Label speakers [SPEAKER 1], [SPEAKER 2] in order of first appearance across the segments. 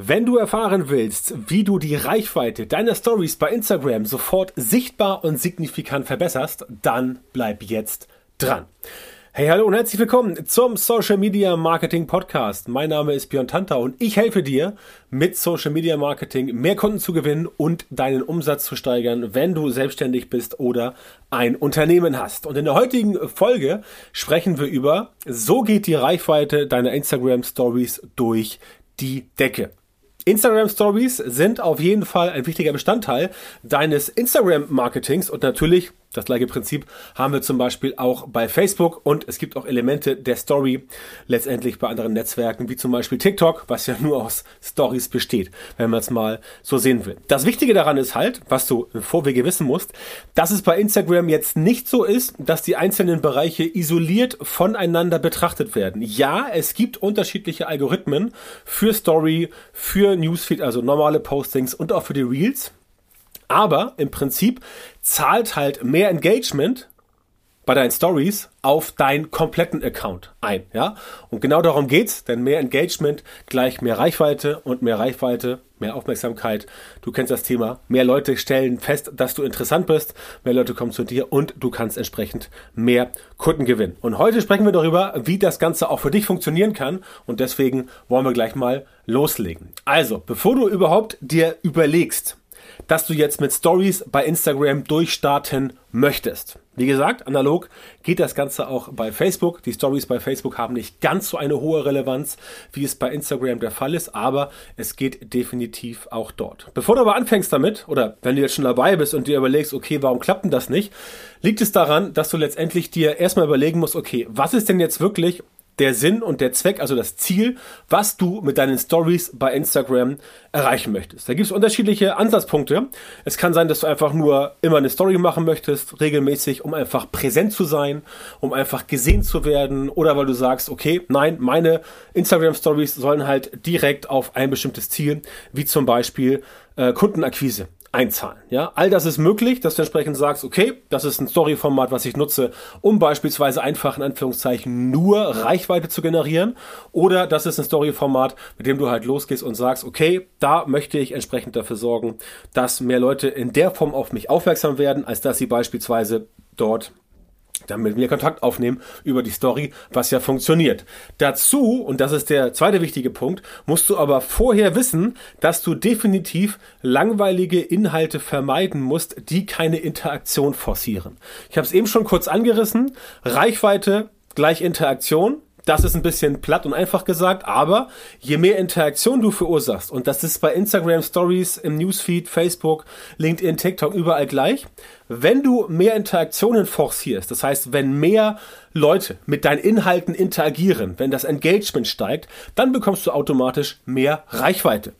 [SPEAKER 1] Wenn du erfahren willst, wie du die Reichweite deiner Stories bei Instagram sofort sichtbar und signifikant verbesserst, dann bleib jetzt dran. Hey, hallo und herzlich willkommen zum Social Media Marketing Podcast. Mein Name ist Björn Tanta und ich helfe dir, mit Social Media Marketing mehr Kunden zu gewinnen und deinen Umsatz zu steigern, wenn du selbstständig bist oder ein Unternehmen hast. Und in der heutigen Folge sprechen wir über, so geht die Reichweite deiner Instagram Stories durch die Decke. Instagram Stories sind auf jeden Fall ein wichtiger Bestandteil deines Instagram Marketings und natürlich das gleiche Prinzip haben wir zum Beispiel auch bei Facebook und es gibt auch Elemente der Story letztendlich bei anderen Netzwerken, wie zum Beispiel TikTok, was ja nur aus Stories besteht, wenn man es mal so sehen will. Das Wichtige daran ist halt, was du im Vorwege wissen musst, dass es bei Instagram jetzt nicht so ist, dass die einzelnen Bereiche isoliert voneinander betrachtet werden. Ja, es gibt unterschiedliche Algorithmen für Story, für Newsfeed, also normale Postings und auch für die Reels. Aber im Prinzip zahlt halt mehr Engagement bei deinen Stories auf deinen kompletten Account ein, ja? Und genau darum geht's, denn mehr Engagement gleich mehr Reichweite und mehr Reichweite, mehr Aufmerksamkeit. Du kennst das Thema. Mehr Leute stellen fest, dass du interessant bist, mehr Leute kommen zu dir und du kannst entsprechend mehr Kunden gewinnen. Und heute sprechen wir darüber, wie das Ganze auch für dich funktionieren kann und deswegen wollen wir gleich mal loslegen. Also, bevor du überhaupt dir überlegst, dass du jetzt mit Stories bei Instagram durchstarten möchtest. Wie gesagt, analog geht das Ganze auch bei Facebook. Die Stories bei Facebook haben nicht ganz so eine hohe Relevanz, wie es bei Instagram der Fall ist, aber es geht definitiv auch dort. Bevor du aber anfängst damit, oder wenn du jetzt schon dabei bist und dir überlegst, okay, warum klappt denn das nicht, liegt es daran, dass du letztendlich dir erstmal überlegen musst, okay, was ist denn jetzt wirklich der Sinn und der Zweck, also das Ziel, was du mit deinen Stories bei Instagram erreichen möchtest. Da gibt es unterschiedliche Ansatzpunkte. Es kann sein, dass du einfach nur immer eine Story machen möchtest, regelmäßig, um einfach präsent zu sein, um einfach gesehen zu werden oder weil du sagst, okay, nein, meine Instagram Stories sollen halt direkt auf ein bestimmtes Ziel, wie zum Beispiel äh, Kundenakquise einzahlen. Ja, all das ist möglich, dass du entsprechend sagst, okay, das ist ein Story-Format, was ich nutze, um beispielsweise einfach in Anführungszeichen nur Reichweite zu generieren. Oder das ist ein Story-Format, mit dem du halt losgehst und sagst, okay, da möchte ich entsprechend dafür sorgen, dass mehr Leute in der Form auf mich aufmerksam werden, als dass sie beispielsweise dort dann mit mir Kontakt aufnehmen über die Story, was ja funktioniert. Dazu, und das ist der zweite wichtige Punkt, musst du aber vorher wissen, dass du definitiv langweilige Inhalte vermeiden musst, die keine Interaktion forcieren. Ich habe es eben schon kurz angerissen. Reichweite gleich Interaktion. Das ist ein bisschen platt und einfach gesagt, aber je mehr Interaktion du verursachst, und das ist bei Instagram Stories, im Newsfeed, Facebook, LinkedIn, TikTok überall gleich, wenn du mehr Interaktionen forcierst, das heißt, wenn mehr Leute mit deinen Inhalten interagieren, wenn das Engagement steigt, dann bekommst du automatisch mehr Reichweite.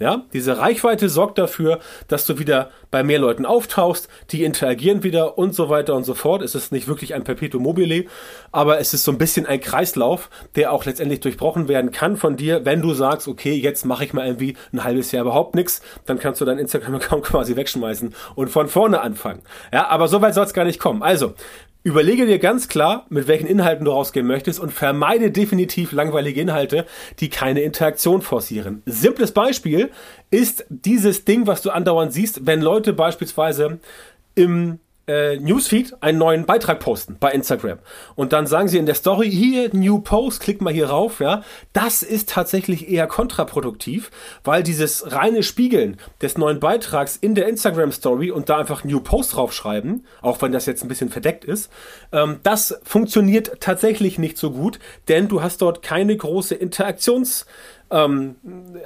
[SPEAKER 1] Ja, diese Reichweite sorgt dafür, dass du wieder bei mehr Leuten auftauchst, die interagieren wieder und so weiter und so fort. Es ist nicht wirklich ein Perpetuum mobile, aber es ist so ein bisschen ein Kreislauf, der auch letztendlich durchbrochen werden kann von dir, wenn du sagst, okay, jetzt mache ich mal irgendwie ein halbes Jahr überhaupt nichts, dann kannst du deinen Instagram-Account quasi wegschmeißen und von vorne anfangen. Ja, aber so weit soll es gar nicht kommen. Also, Überlege dir ganz klar, mit welchen Inhalten du rausgehen möchtest und vermeide definitiv langweilige Inhalte, die keine Interaktion forcieren. Simples Beispiel ist dieses Ding, was du andauernd siehst, wenn Leute beispielsweise im äh, Newsfeed einen neuen Beitrag posten bei Instagram. Und dann sagen sie in der Story, hier, New Post, klick mal hier rauf, ja. Das ist tatsächlich eher kontraproduktiv, weil dieses reine Spiegeln des neuen Beitrags in der Instagram Story und da einfach New Post draufschreiben, auch wenn das jetzt ein bisschen verdeckt ist, ähm, das funktioniert tatsächlich nicht so gut, denn du hast dort keine große Interaktions- ähm,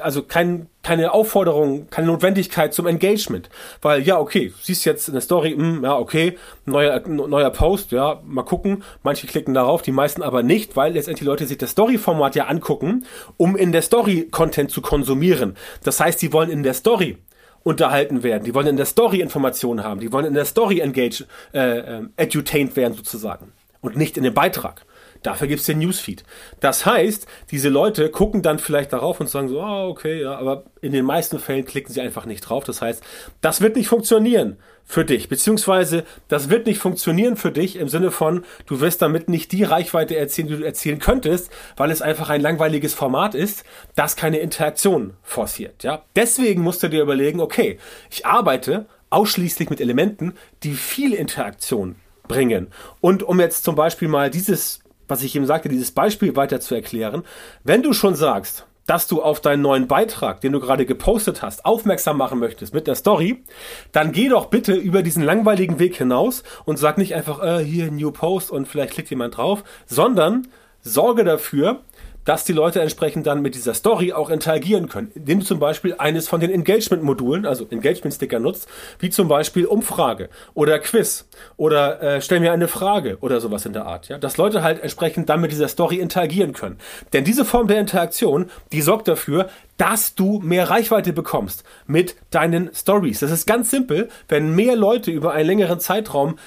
[SPEAKER 1] also kein, keine Aufforderung, keine Notwendigkeit zum Engagement. Weil, ja, okay, siehst jetzt eine Story, mh, hm, ja, okay, neuer, neuer Post, ja, mal gucken. Manche klicken darauf, die meisten aber nicht, weil letztendlich die Leute sich das Story-Format ja angucken, um in der Story Content zu konsumieren. Das heißt, sie wollen in der Story unterhalten werden. Die wollen in der Story Informationen haben. Die wollen in der Story engage, äh, äh, edutained werden sozusagen. Und nicht in dem Beitrag. Dafür gibt's den Newsfeed. Das heißt, diese Leute gucken dann vielleicht darauf und sagen so, ah, okay, ja, aber in den meisten Fällen klicken sie einfach nicht drauf. Das heißt, das wird nicht funktionieren für dich, beziehungsweise das wird nicht funktionieren für dich im Sinne von, du wirst damit nicht die Reichweite erzielen, die du erzielen könntest, weil es einfach ein langweiliges Format ist, das keine Interaktion forciert. Ja, deswegen musst du dir überlegen, okay, ich arbeite ausschließlich mit Elementen, die viel Interaktion bringen. Und um jetzt zum Beispiel mal dieses, was ich eben sagte, dieses Beispiel weiter zu erklären, wenn du schon sagst, dass du auf deinen neuen Beitrag, den du gerade gepostet hast, aufmerksam machen möchtest mit der Story, dann geh doch bitte über diesen langweiligen Weg hinaus und sag nicht einfach, äh, hier New Post und vielleicht klickt jemand drauf, sondern sorge dafür, dass die Leute entsprechend dann mit dieser Story auch interagieren können. Indem du zum Beispiel eines von den Engagement-Modulen, also Engagement-Sticker nutzt, wie zum Beispiel Umfrage oder Quiz oder äh, stell mir eine Frage oder sowas in der Art. Ja? Dass Leute halt entsprechend dann mit dieser Story interagieren können. Denn diese Form der Interaktion, die sorgt dafür, dass du mehr Reichweite bekommst mit deinen Stories. Das ist ganz simpel, wenn mehr Leute über einen längeren Zeitraum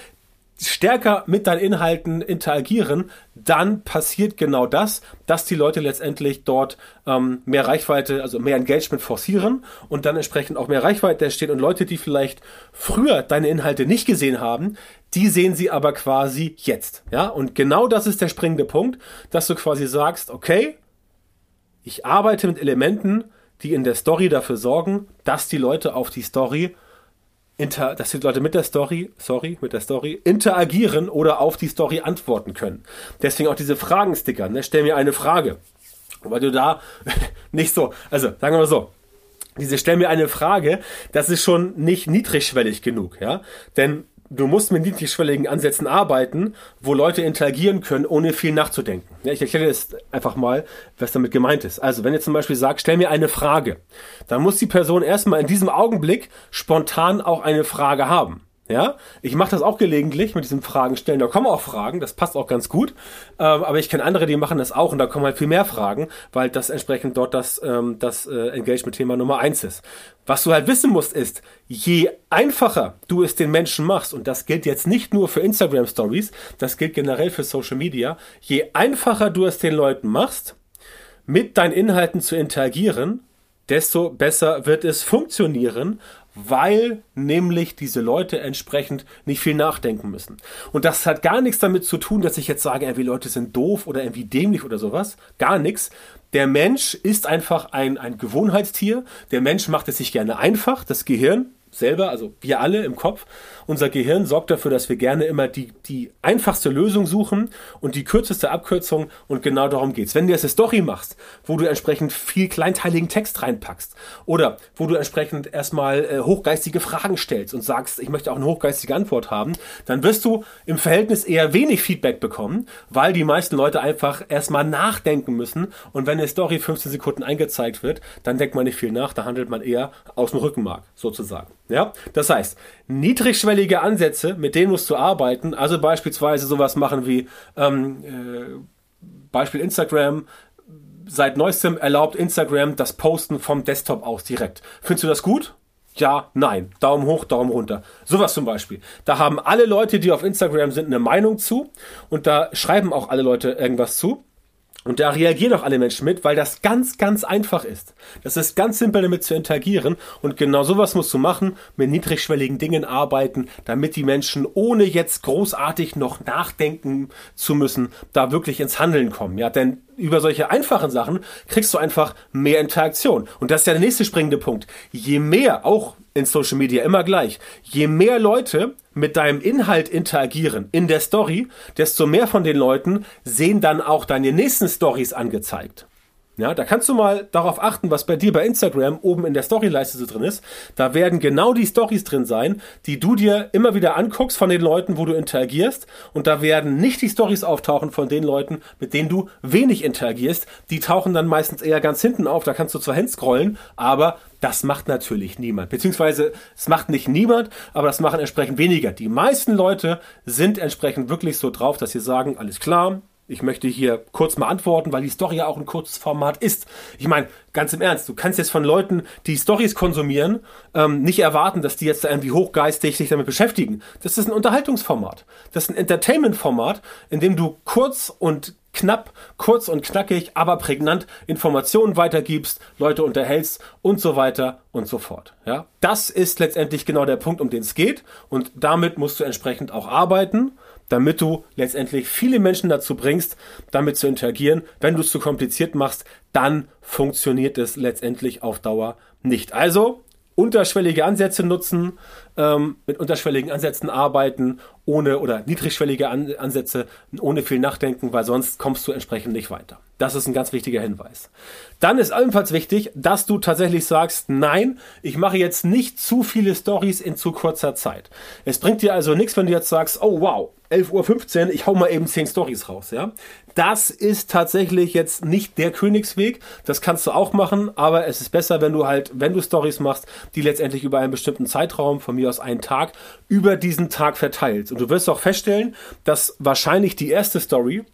[SPEAKER 1] stärker mit deinen Inhalten interagieren, dann passiert genau das, dass die Leute letztendlich dort ähm, mehr Reichweite, also mehr Engagement forcieren und dann entsprechend auch mehr Reichweite entsteht und Leute, die vielleicht früher deine Inhalte nicht gesehen haben, die sehen sie aber quasi jetzt. Ja, und genau das ist der springende Punkt, dass du quasi sagst, okay, ich arbeite mit Elementen, die in der Story dafür sorgen, dass die Leute auf die Story inter, dass die Leute mit der Story, sorry, mit der Story interagieren oder auf die Story antworten können. Deswegen auch diese Fragensticker, ne? Stell mir eine Frage. Weil du da nicht so, also sagen wir mal so, diese Stell mir eine Frage, das ist schon nicht niedrigschwellig genug, ja? Denn du musst mit niedrigschwelligen Ansätzen arbeiten, wo Leute interagieren können, ohne viel nachzudenken. Ja, ich erkläre jetzt einfach mal, was damit gemeint ist. Also, wenn ihr zum Beispiel sagt, stell mir eine Frage, dann muss die Person erstmal in diesem Augenblick spontan auch eine Frage haben. Ja, ich mache das auch gelegentlich mit diesen Fragen stellen. Da kommen auch Fragen, das passt auch ganz gut. Ähm, aber ich kenne andere, die machen das auch und da kommen halt viel mehr Fragen, weil das entsprechend dort das, ähm, das äh, Engagement-Thema Nummer eins ist. Was du halt wissen musst, ist, je einfacher du es den Menschen machst, und das gilt jetzt nicht nur für Instagram Stories, das gilt generell für Social Media, je einfacher du es den Leuten machst, mit deinen Inhalten zu interagieren, desto besser wird es funktionieren weil nämlich diese Leute entsprechend nicht viel nachdenken müssen. Und das hat gar nichts damit zu tun, dass ich jetzt sage, irgendwie Leute sind doof oder irgendwie dämlich oder sowas. Gar nichts. Der Mensch ist einfach ein, ein Gewohnheitstier. Der Mensch macht es sich gerne einfach. Das Gehirn selber, also wir alle im Kopf, unser Gehirn sorgt dafür, dass wir gerne immer die, die einfachste Lösung suchen und die kürzeste Abkürzung und genau darum geht's. Wenn du jetzt eine Story machst, wo du entsprechend viel kleinteiligen Text reinpackst oder wo du entsprechend erstmal äh, hochgeistige Fragen stellst und sagst, ich möchte auch eine hochgeistige Antwort haben, dann wirst du im Verhältnis eher wenig Feedback bekommen, weil die meisten Leute einfach erstmal nachdenken müssen und wenn eine Story 15 Sekunden eingezeigt wird, dann denkt man nicht viel nach, da handelt man eher aus dem Rückenmark sozusagen. Ja, das heißt, niedrigschwellige Ansätze, mit denen musst du arbeiten, also beispielsweise sowas machen wie ähm, äh, Beispiel Instagram, seit neuestem erlaubt Instagram das Posten vom Desktop aus direkt. Findest du das gut? Ja, nein. Daumen hoch, Daumen runter. Sowas zum Beispiel. Da haben alle Leute, die auf Instagram sind, eine Meinung zu und da schreiben auch alle Leute irgendwas zu. Und da reagieren auch alle Menschen mit, weil das ganz, ganz einfach ist. Das ist ganz simpel damit zu interagieren. Und genau sowas musst du machen, mit niedrigschwelligen Dingen arbeiten, damit die Menschen, ohne jetzt großartig noch nachdenken zu müssen, da wirklich ins Handeln kommen. Ja, denn über solche einfachen Sachen kriegst du einfach mehr Interaktion. Und das ist ja der nächste springende Punkt. Je mehr, auch in Social Media immer gleich, je mehr Leute mit deinem Inhalt interagieren in der Story, desto mehr von den Leuten sehen dann auch deine nächsten Stories angezeigt. Ja, da kannst du mal darauf achten, was bei dir bei Instagram oben in der Storyleiste so drin ist. Da werden genau die Stories drin sein, die du dir immer wieder anguckst von den Leuten, wo du interagierst. Und da werden nicht die Stories auftauchen von den Leuten, mit denen du wenig interagierst. Die tauchen dann meistens eher ganz hinten auf. Da kannst du zwar hinscrollen, aber das macht natürlich niemand. Beziehungsweise es macht nicht niemand, aber das machen entsprechend weniger. Die meisten Leute sind entsprechend wirklich so drauf, dass sie sagen, alles klar, Ich möchte hier kurz mal antworten, weil die Story ja auch ein kurzes Format ist. Ich meine, ganz im Ernst, du kannst jetzt von Leuten, die Stories konsumieren, ähm, nicht erwarten, dass die jetzt irgendwie hochgeistig sich damit beschäftigen. Das ist ein Unterhaltungsformat. Das ist ein Entertainment-Format, in dem du kurz und knapp, kurz und knackig, aber prägnant Informationen weitergibst, Leute unterhältst und so weiter und so fort. Ja, das ist letztendlich genau der Punkt, um den es geht und damit musst du entsprechend auch arbeiten, damit du letztendlich viele Menschen dazu bringst, damit zu interagieren. Wenn du es zu kompliziert machst, dann funktioniert es letztendlich auf Dauer nicht. Also unterschwellige Ansätze nutzen, ähm, mit unterschwelligen Ansätzen arbeiten, ohne oder niedrigschwellige An Ansätze, ohne viel Nachdenken, weil sonst kommst du entsprechend nicht weiter. Das ist ein ganz wichtiger Hinweis. Dann ist ebenfalls wichtig, dass du tatsächlich sagst, nein, ich mache jetzt nicht zu viele Stories in zu kurzer Zeit. Es bringt dir also nichts, wenn du jetzt sagst, oh wow, 11.15 Uhr, ich hau mal eben 10 Stories raus, ja. Das ist tatsächlich jetzt nicht der Königsweg. Das kannst du auch machen, aber es ist besser, wenn du halt, wenn du Stories machst, die letztendlich über einen bestimmten Zeitraum, von mir aus einen Tag, über diesen Tag verteilst. Und du wirst auch feststellen, dass wahrscheinlich die erste Story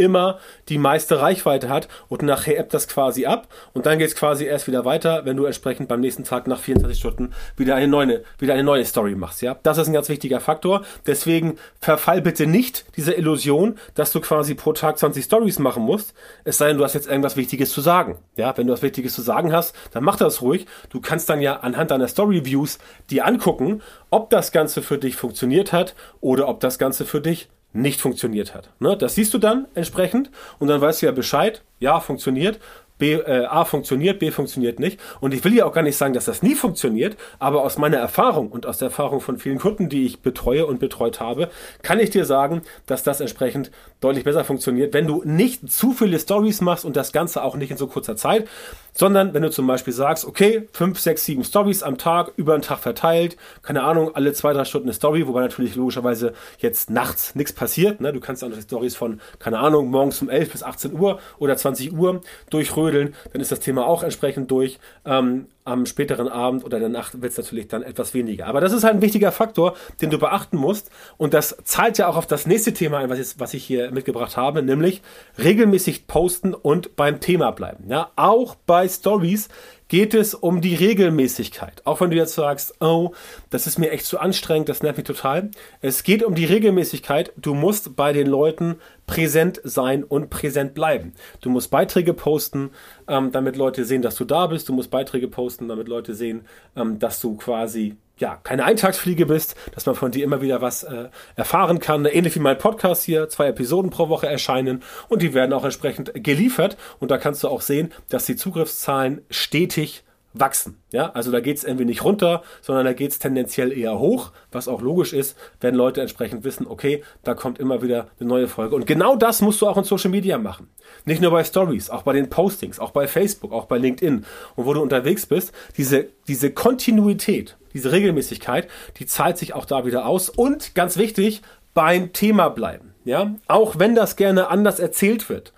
[SPEAKER 1] immer die meiste Reichweite hat und nachher ebbt das quasi ab und dann geht es quasi erst wieder weiter, wenn du entsprechend beim nächsten Tag nach 24 Stunden wieder eine neue, wieder eine neue Story machst. Ja, das ist ein ganz wichtiger Faktor. Deswegen verfall bitte nicht dieser Illusion, dass du quasi pro Tag 20 Stories machen musst. Es sei denn, du hast jetzt irgendwas Wichtiges zu sagen. Ja, wenn du was Wichtiges zu sagen hast, dann mach das ruhig. Du kannst dann ja anhand deiner Story Views die angucken, ob das Ganze für dich funktioniert hat oder ob das Ganze für dich nicht funktioniert hat. Ne? Das siehst du dann entsprechend und dann weißt du ja Bescheid, ja, funktioniert B, äh, A funktioniert, B funktioniert nicht. Und ich will ja auch gar nicht sagen, dass das nie funktioniert, aber aus meiner Erfahrung und aus der Erfahrung von vielen Kunden, die ich betreue und betreut habe, kann ich dir sagen, dass das entsprechend deutlich besser funktioniert, wenn du nicht zu viele Stories machst und das Ganze auch nicht in so kurzer Zeit, sondern wenn du zum Beispiel sagst, okay, fünf, sechs, sieben Stories am Tag, über den Tag verteilt, keine Ahnung, alle zwei, drei Stunden eine Story, wobei natürlich logischerweise jetzt nachts nichts passiert. Ne? Du kannst auch Stories von, keine Ahnung, morgens um 11 bis 18 Uhr oder 20 Uhr durchrödeln trödeln, dann ist das Thema auch entsprechend durch. Ähm, am späteren Abend oder in der Nacht wird es natürlich dann etwas weniger. Aber das ist halt ein wichtiger Faktor, den du beachten musst. Und das zahlt ja auch auf das nächste Thema ein, was ich, was ich hier mitgebracht habe, nämlich regelmäßig posten und beim Thema bleiben. Ja, auch bei Stories geht es um die Regelmäßigkeit. Auch wenn du jetzt sagst, oh, das ist mir echt zu anstrengend, das nervt mich total. Es geht um die Regelmäßigkeit. Du musst bei den Leuten präsent sein und präsent bleiben. Du musst Beiträge posten, ähm, damit Leute sehen, dass du da bist. Du musst Beiträge posten, damit Leute sehen, ähm, dass du quasi ja, keine Eintagsfliege bist, dass man von dir immer wieder was äh, erfahren kann. Ähnlich wie mein Podcast hier, zwei Episoden pro Woche erscheinen und die werden auch entsprechend geliefert. Und da kannst du auch sehen, dass die Zugriffszahlen stetig wachsen. Ja, also da geht es irgendwie nicht runter, sondern da geht es tendenziell eher hoch, was auch logisch ist, wenn Leute entsprechend wissen, okay, da kommt immer wieder eine neue Folge. Und genau das musst du auch in Social Media machen. Nicht nur bei Stories, auch bei den Postings, auch bei Facebook, auch bei LinkedIn. Und wo du unterwegs bist, diese, diese Kontinuität, diese Regelmäßigkeit, die zahlt sich auch da wieder aus. Und ganz wichtig, beim Thema bleiben. Ja, auch wenn das gerne anders erzählt wird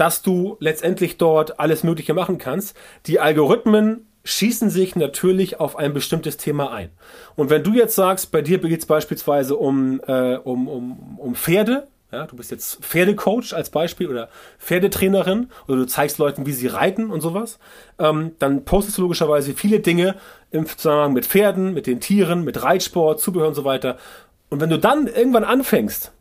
[SPEAKER 1] dass du letztendlich dort alles Mögliche machen kannst. Die Algorithmen schießen sich natürlich auf ein bestimmtes Thema ein. Und wenn du jetzt sagst, bei dir geht es beispielsweise um, äh, um, um, um Pferde, ja, du bist jetzt Pferdecoach als Beispiel oder Pferdetrainerin oder du zeigst Leuten, wie sie reiten und sowas, ähm, dann postest du logischerweise viele Dinge im Zusammenhang mit Pferden, mit den Tieren, mit Reitsport, Zubehör und so weiter. Und wenn du dann irgendwann anfängst,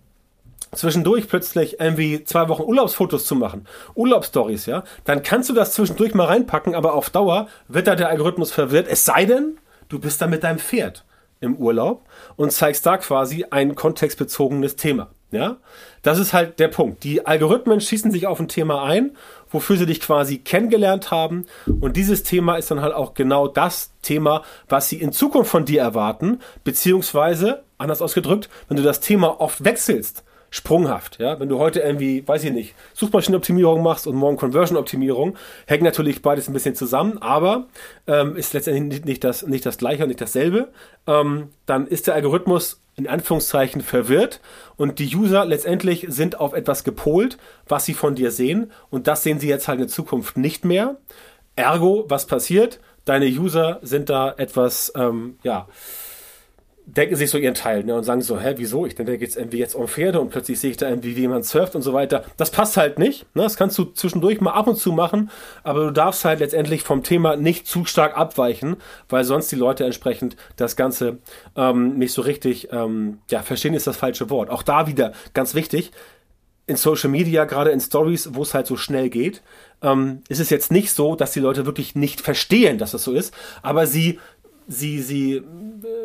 [SPEAKER 1] zwischendurch plötzlich irgendwie zwei Wochen Urlaubsfotos zu machen, Urlaubsstories, ja, dann kannst du das zwischendurch mal reinpacken, aber auf Dauer wird da der Algorithmus verwirrt. Es sei denn, du bist da mit deinem Pferd im Urlaub und zeigst da quasi ein kontextbezogenes Thema. Ja, das ist halt der Punkt. Die Algorithmen schießen sich auf ein Thema ein, wofür sie dich quasi kennengelernt haben. Und dieses Thema ist dann halt auch genau das Thema, was sie in Zukunft von dir erwarten. Beziehungsweise, anders ausgedrückt, wenn du das Thema oft wechselst, sprunghaft. Ja? Wenn du heute irgendwie, weiß ich nicht, Suchmaschinenoptimierung machst und morgen Conversion-Optimierung, hängt natürlich beides ein bisschen zusammen, aber ähm, ist letztendlich nicht das, nicht das gleiche und nicht dasselbe. Ähm, dann ist der Algorithmus in Anführungszeichen verwirrt und die User letztendlich sind auf etwas gepolt, was sie von dir sehen und das sehen sie jetzt halt in Zukunft nicht mehr. Ergo, was passiert? Deine User sind da etwas, ähm, ja, denken sich so ihren Teil ne, und sagen so, hä, wieso? Ich denke, da geht es irgendwie jetzt um Pferde und plötzlich sehe ich da irgendwie, wie jemand surft und so weiter. Das passt halt nicht. Ne? Das kannst du zwischendurch mal ab und zu machen, aber du darfst halt letztendlich vom Thema nicht zu stark abweichen, weil sonst die Leute entsprechend das Ganze ähm, nicht so richtig, ähm, ja, verstehen ist das falsche Wort. Auch da wieder ganz wichtig, in Social Media, gerade in Stories, wo es halt so schnell geht, ähm, ist es jetzt nicht so, dass die Leute wirklich nicht verstehen, dass das so ist, aber sie sie, sie, äh,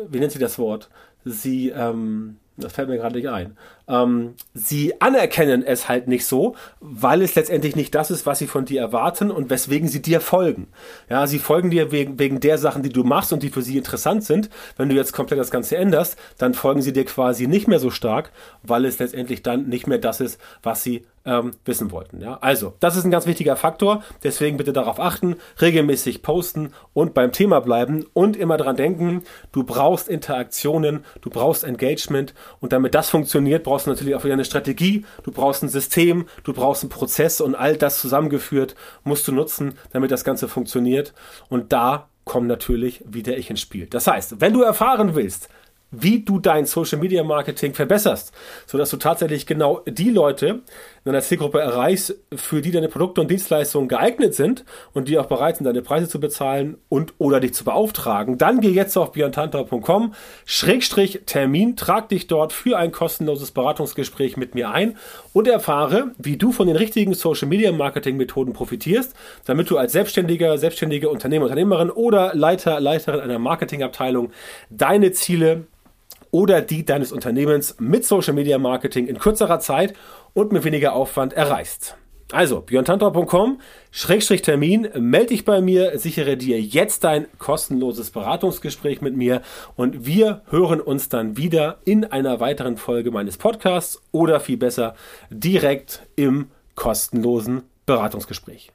[SPEAKER 1] wie nennt sie das Wort? Sie, ähm, das fällt mir gerade nicht ein. Ähm, sie anerkennen es halt nicht so, weil es letztendlich nicht das ist, was sie von dir erwarten und weswegen sie dir folgen. Ja, sie folgen dir wegen, wegen der Sachen, die du machst und die für sie interessant sind. Wenn du jetzt komplett das Ganze änderst, dann folgen sie dir quasi nicht mehr so stark, weil es letztendlich dann nicht mehr das ist, was sie ähm, wissen wollten. Ja? Also, das ist ein ganz wichtiger Faktor. Deswegen bitte darauf achten, regelmäßig posten und beim Thema bleiben und immer dran denken, du brauchst Interaktionen, du brauchst Engagement und damit das funktioniert, brauchst du natürlich auch wieder eine Strategie, du brauchst ein System, du brauchst einen Prozess und all das zusammengeführt musst du nutzen, damit das Ganze funktioniert. Und da kommt natürlich wieder ich ins Spiel. Das heißt, wenn du erfahren willst, wie du dein Social Media Marketing verbesserst, sodass du tatsächlich genau die Leute in deiner Zielgruppe erreichst, für die deine Produkte und Dienstleistungen geeignet sind und die auch bereit sind, deine Preise zu bezahlen und oder dich zu beauftragen, dann geh jetzt auf björntantor.com, Schrägstrich Termin, trag dich dort für ein kostenloses Beratungsgespräch mit mir ein und erfahre, wie du von den richtigen Social Media Marketing Methoden profitierst, damit du als Selbstständiger, selbstständige Unternehmer, Unternehmerin oder Leiter, Leiterin einer Marketingabteilung deine Ziele oder die deines Unternehmens mit Social Media Marketing in kürzerer Zeit und mit weniger Aufwand erreichst. Also, björntantor.com, Schrägstrich Termin, melde dich bei mir, sichere dir jetzt dein kostenloses Beratungsgespräch mit mir und wir hören uns dann wieder in einer weiteren Folge meines Podcasts oder viel besser direkt im kostenlosen Beratungsgespräch.